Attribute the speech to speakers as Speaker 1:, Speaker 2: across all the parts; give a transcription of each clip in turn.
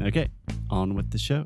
Speaker 1: Okay, on with the show.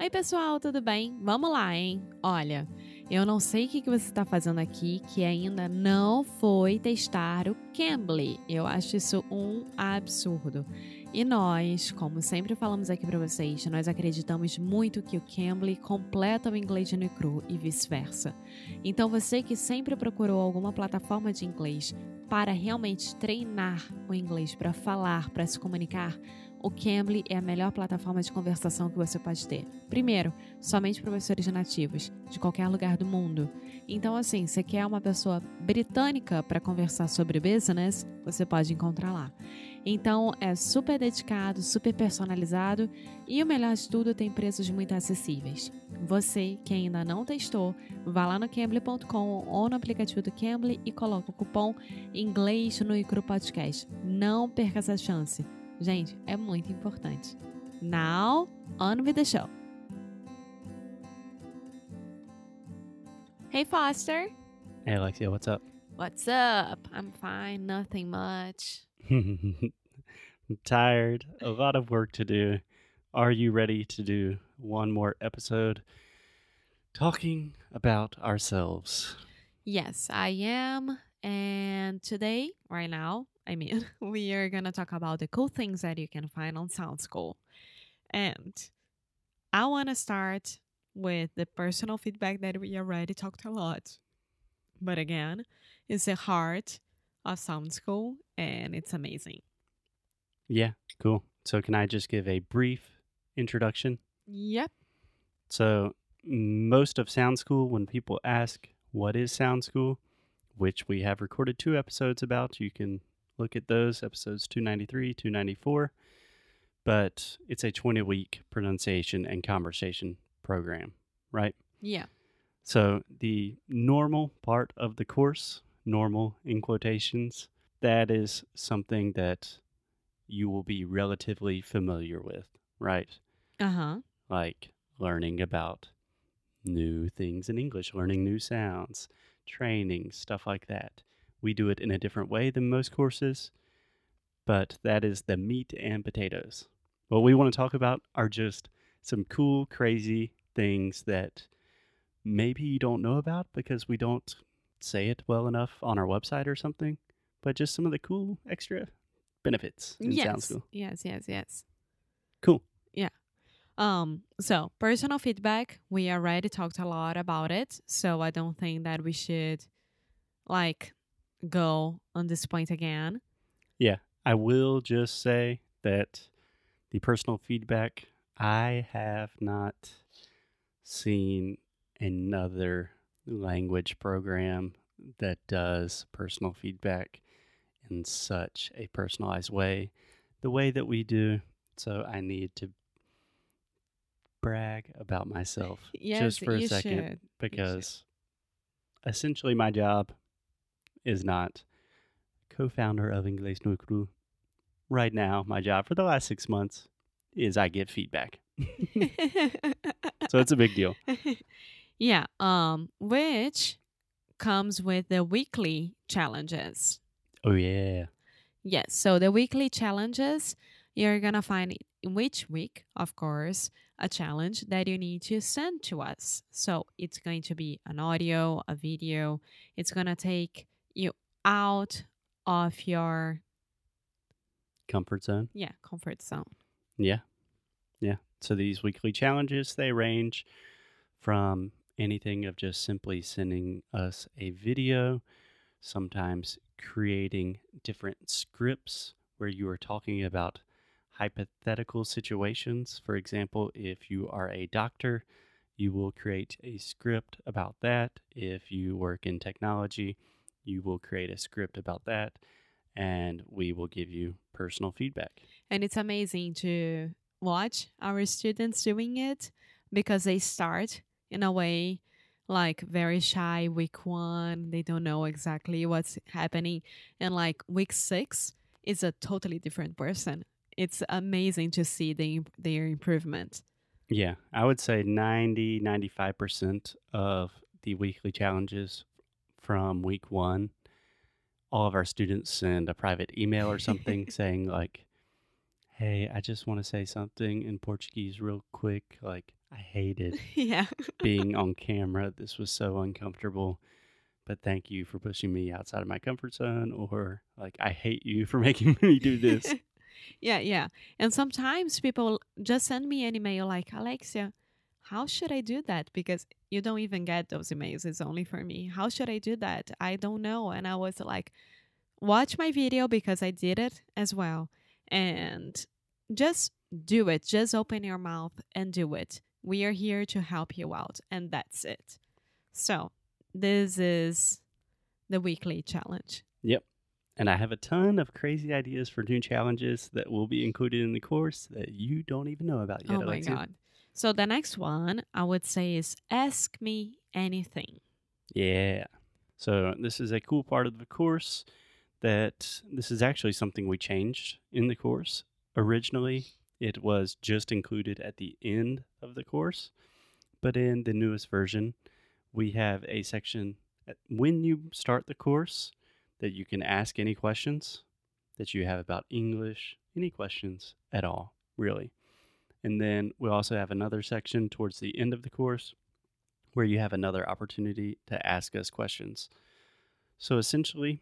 Speaker 2: Oi, pessoal, tudo bem? Vamos lá, hein? Olha, eu não sei o que você está fazendo aqui que ainda não foi testar o Cambly. Eu acho isso um absurdo. E nós, como sempre falamos aqui para vocês, nós acreditamos muito que o Cambly completa o inglês no cru e vice-versa. Então você que sempre procurou alguma plataforma de inglês para realmente treinar o inglês, para falar, para se comunicar, o Cambly é a melhor plataforma de conversação que você pode ter. Primeiro, somente professores nativos, de qualquer lugar do mundo. Então, assim, você quer uma pessoa britânica para conversar sobre business, você pode encontrar lá. Então, é super dedicado, super personalizado e o melhor de tudo, tem preços muito acessíveis. Você que ainda não testou, vá lá no cambly.com ou no aplicativo do Cambly e coloque o cupom inglês no Icru Podcast. Não perca essa chance. Gente, é muito importante. Now, on with the show. Hey, Foster.
Speaker 1: Hey, Alexia, what's up?
Speaker 2: What's up? I'm fine. Nothing much.
Speaker 1: I'm tired, a lot of work to do. Are you ready to do one more episode talking about ourselves?
Speaker 2: Yes, I am. And today, right now, I mean, we are going to talk about the cool things that you can find on Sound School. And I want to start with the personal feedback that we already talked a lot. But again, it's the heart of Sound School and it's amazing.
Speaker 1: Yeah, cool. So, can I just give a brief introduction?
Speaker 2: Yep.
Speaker 1: So, most of Sound School, when people ask, What is Sound School? which we have recorded two episodes about, you can look at those episodes 293, 294. But it's a 20 week pronunciation and conversation program, right?
Speaker 2: Yeah.
Speaker 1: So, the normal part of the course, normal in quotations, that is something that you will be relatively familiar with, right?
Speaker 2: Uh huh.
Speaker 1: Like learning about new things in English, learning new sounds, training, stuff like that. We do it in a different way than most courses, but that is the meat and potatoes. What we want to talk about are just some cool, crazy things that maybe you don't know about because we don't say it well enough on our website or something, but just some of the cool extra benefits in Sound
Speaker 2: Yes.
Speaker 1: School.
Speaker 2: Yes, yes, yes.
Speaker 1: Cool. Yeah.
Speaker 2: Um, so personal feedback, we already talked a lot about it, so I don't think that we should like go on this point again.
Speaker 1: Yeah, I will just say that the personal feedback, I have not seen another language program that does personal feedback in such a personalized way, the way that we do. So I need to brag about myself
Speaker 2: Yes,
Speaker 1: just for a second
Speaker 2: should.
Speaker 1: because essentially my job is not co-founder of Inglés No Cru. Right now, my job for the last six months is I get feedback. So it's a big deal.
Speaker 2: yeah, um, which comes with the weekly challenges.
Speaker 1: Oh yeah.
Speaker 2: Yes, so the weekly challenges you're gonna find in which week, of course, a challenge that you need to send to us. So it's going to be an audio, a video. It's going to take you out of your
Speaker 1: Comfort zone.
Speaker 2: yeah, comfort zone.
Speaker 1: Yeah. Yeah. So these weekly challenges, they range from anything of just simply sending us a video, sometimes creating different scripts where you are talking about hypothetical situations. For example, if you are a doctor, you will create a script about that. If you work in technology, you will create a script about that. And we will give you personal feedback.
Speaker 2: And it's amazing to watch our students doing it because they start in a way like very shy week one. They don't know exactly what's happening. And like week six is a totally different person. It's amazing to see the, their improvement.
Speaker 1: Yeah, I would say 90, 95% of the weekly challenges from week one, all of our students send a private email or something saying, like, hey, I just want to say something in Portuguese real quick. Like, I hated
Speaker 2: yeah.
Speaker 1: being on camera. This was so uncomfortable. But thank you for pushing me outside of my comfort zone. Or, like, I hate you for making me do this.
Speaker 2: yeah, yeah. And sometimes people just send me an email like, Alexia, how should I do that? Because you don't even get those emails. It's only for me. How should I do that? I don't know. And I was like, watch my video because I did it as well. And just do it. Just open your mouth and do it. We are here to help you out. And that's it. So, this is the weekly challenge.
Speaker 1: Yep. And I have a ton of crazy ideas for new challenges that will be included in the course that you don't even know about yet.
Speaker 2: Oh my
Speaker 1: Alexia.
Speaker 2: god. So the next one I would say is ask me anything.
Speaker 1: Yeah. So this is a cool part of the course that this is actually something we changed in the course. Originally, it was just included at the end of the course, but in the newest version, we have a section when you start the course that you can ask any questions that you have about English, any questions at all, really. And then we also have another section towards the end of the course where you have another opportunity to ask us questions. So essentially,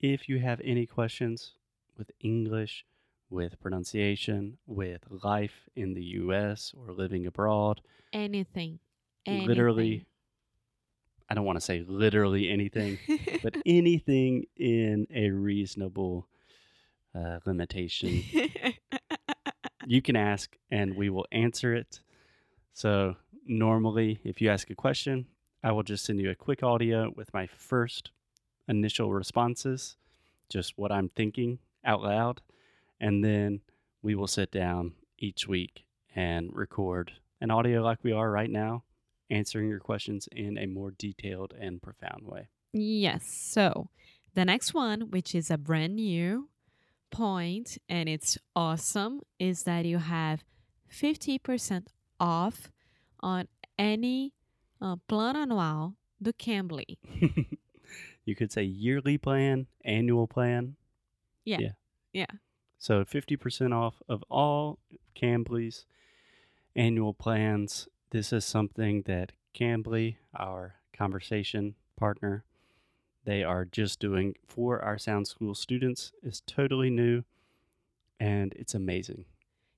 Speaker 1: if you have any questions with English, with pronunciation, with life in the US or living abroad,
Speaker 2: Anything.
Speaker 1: literally, I don't want to say literally anything, but anything in a reasonable uh, limitation, you can ask and we will answer it. So, normally, if you ask a question, I will just send you a quick audio with my first initial responses, just what I'm thinking out loud. And then we will sit down each week and record an audio like we are right now, answering your questions in a more detailed and profound way.
Speaker 2: yes. So the next one, which is a brand new point and it's awesome, is that you have 50% off on any uh, plan anual do Cambly.
Speaker 1: you could say yearly plan, annual plan.
Speaker 2: Yeah.
Speaker 1: Yeah.
Speaker 2: Yeah.
Speaker 1: So 50% off of all Cambly's annual plans. This is something that Cambly, our conversation partner, they are just doing for our Sound School students. is totally new and it's amazing.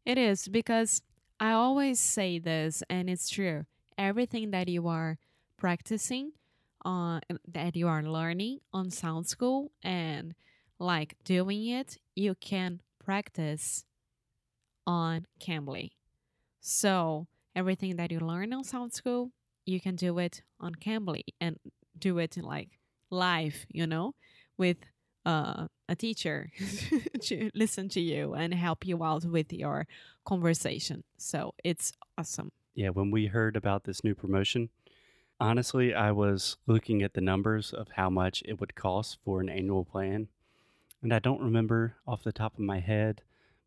Speaker 2: It is because I always say this, and it's true. Everything that you are practicing on, uh, that you are learning on Sound School and like doing it, you can practice on Cambly. So everything that you learn on Sound School, you can do it on Cambly and do it like live, you know, with uh, a teacher to listen to you and help you out with your conversation. So it's awesome.
Speaker 1: Yeah, when we heard about this new promotion, honestly, I was looking at the numbers of how much it would cost for an annual plan. And I don't remember off the top of my head,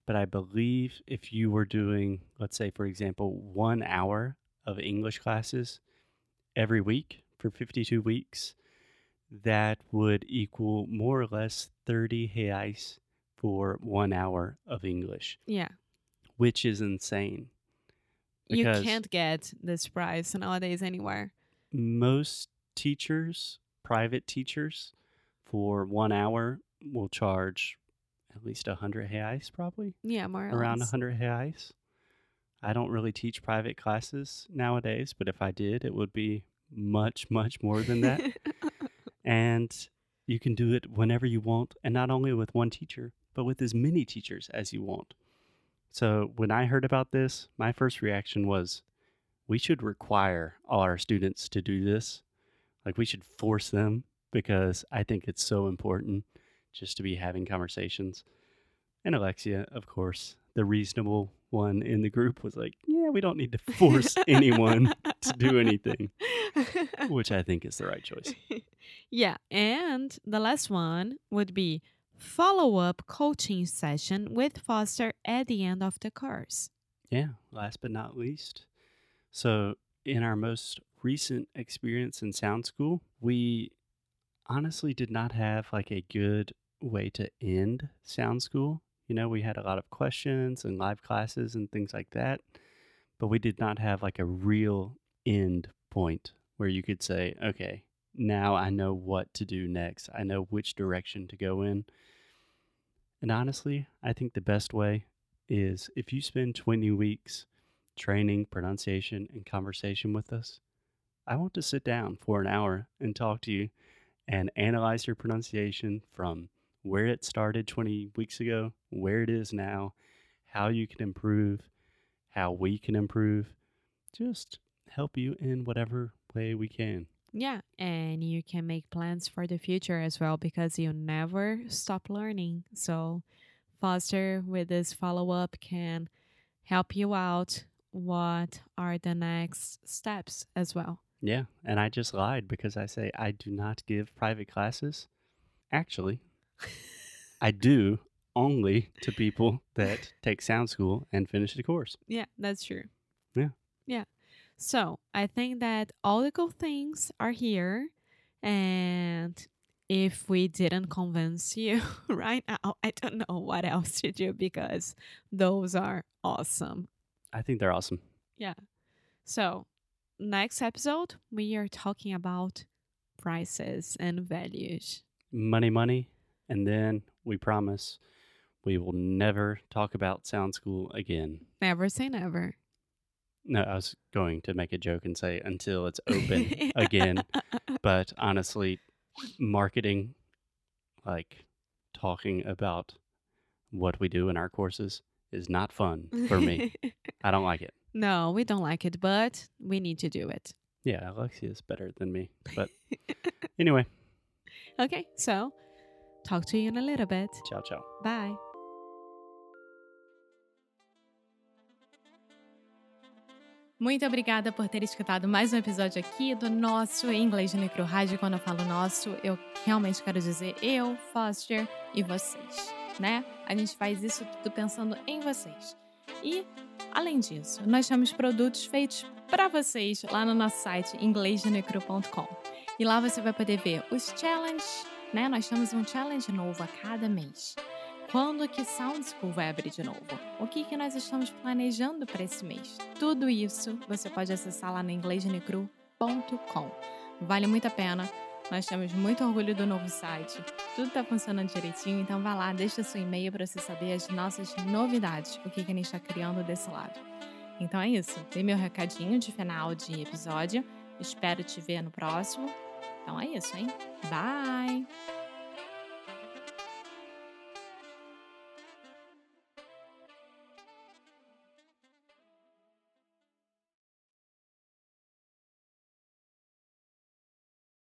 Speaker 1: but I believe if you were doing, let's say, for example, one hour of English classes every week for 52 weeks, that would equal more or less 30 reais for one hour of English
Speaker 2: Yeah.
Speaker 1: which is insane
Speaker 2: You can't get this price nowadays anywhere.
Speaker 1: most teachers, private teachers, for one hour will charge at least a hundred reais, probably
Speaker 2: Yeah, more or
Speaker 1: around a
Speaker 2: less.
Speaker 1: hundred reais. I don't really teach private classes nowadays, but if I did, it would be much, much more than that. and you can do it whenever you want, and not only with one teacher, but with as many teachers as you want. So when I heard about this, my first reaction was, we should require all our students to do this. Like we should force them because I think it's so important just to be having conversations. And Alexia, of course, the reasonable one in the group was like, yeah, we don't need to force anyone to do anything, which I think is the right choice.
Speaker 2: yeah, and the last one would be follow up coaching session with Foster at the end of the course.
Speaker 1: Yeah, last but not least. So, in our most recent experience in Sound School, we honestly did not have like a good way to end Sound School. You know, we had a lot of questions and live classes and things like that, but we did not have like a real end point where you could say, okay, now I know what to do next. I know which direction to go in. And honestly, I think the best way is if you spend 20 weeks training pronunciation and conversation with us, I want to sit down for an hour and talk to you and analyze your pronunciation from where it started 20 weeks ago, where it is now, how you can improve, how we can improve, just help you in whatever way we can.
Speaker 2: Yeah, and you can make plans for the future as well because you never stop learning. So, Foster with this follow up can help you out. What are the next steps as well?
Speaker 1: Yeah, and I just lied because I say I do not give private classes. Actually, I do only to people that take sound school and finish the course.
Speaker 2: Yeah, that's true.
Speaker 1: Yeah.
Speaker 2: So I think that all the cool things are here. And if we didn't convince you right now, I don't know what else to do because those are awesome.
Speaker 1: I think they're awesome. Yeah.
Speaker 2: So, next episode, we are talking about prices and values.
Speaker 1: Money, money, and then we promise we will never talk about sound school again.
Speaker 2: Never say never.
Speaker 1: No, I was going to make a joke and say until it's open again. But honestly, marketing, like talking about what we do in our courses, is not fun for me. I don't like it.
Speaker 2: no, we don't like it, but we need to do it.
Speaker 1: Yeah, Alexia is better than me. But anyway,
Speaker 2: Okay, so talk to you in a little bit.
Speaker 1: ciao, ciao.
Speaker 2: Bye. Muito obrigada por ter escutado mais um episódio aqui do nosso Inglês no Micro Rádio. Quando eu falo nosso, eu realmente quero dizer eu, Foster e vocês, né? A gente faz isso tudo pensando em vocês. E, além disso, nós temos produtos feitos para vocês lá no nosso site inglêsnecru.com. E lá você vai poder ver os challenges, né? Nós temos um challenge novo a cada mês. Quando que Sound School vai abrir de novo? O que, que nós estamos planejando para esse mês? Tudo isso você pode acessar lá no inglêsnecru.com. Vale muito a pena. Nós temos muito orgulho do novo site. Tudo está funcionando direitinho, então vá lá, deixa seu e-mail para você saber as nossas novidades, o que, que a gente está criando desse lado. Então é isso. Dei meu recadinho de final de episódio. Espero te ver no próximo. Então é isso, hein? Bye!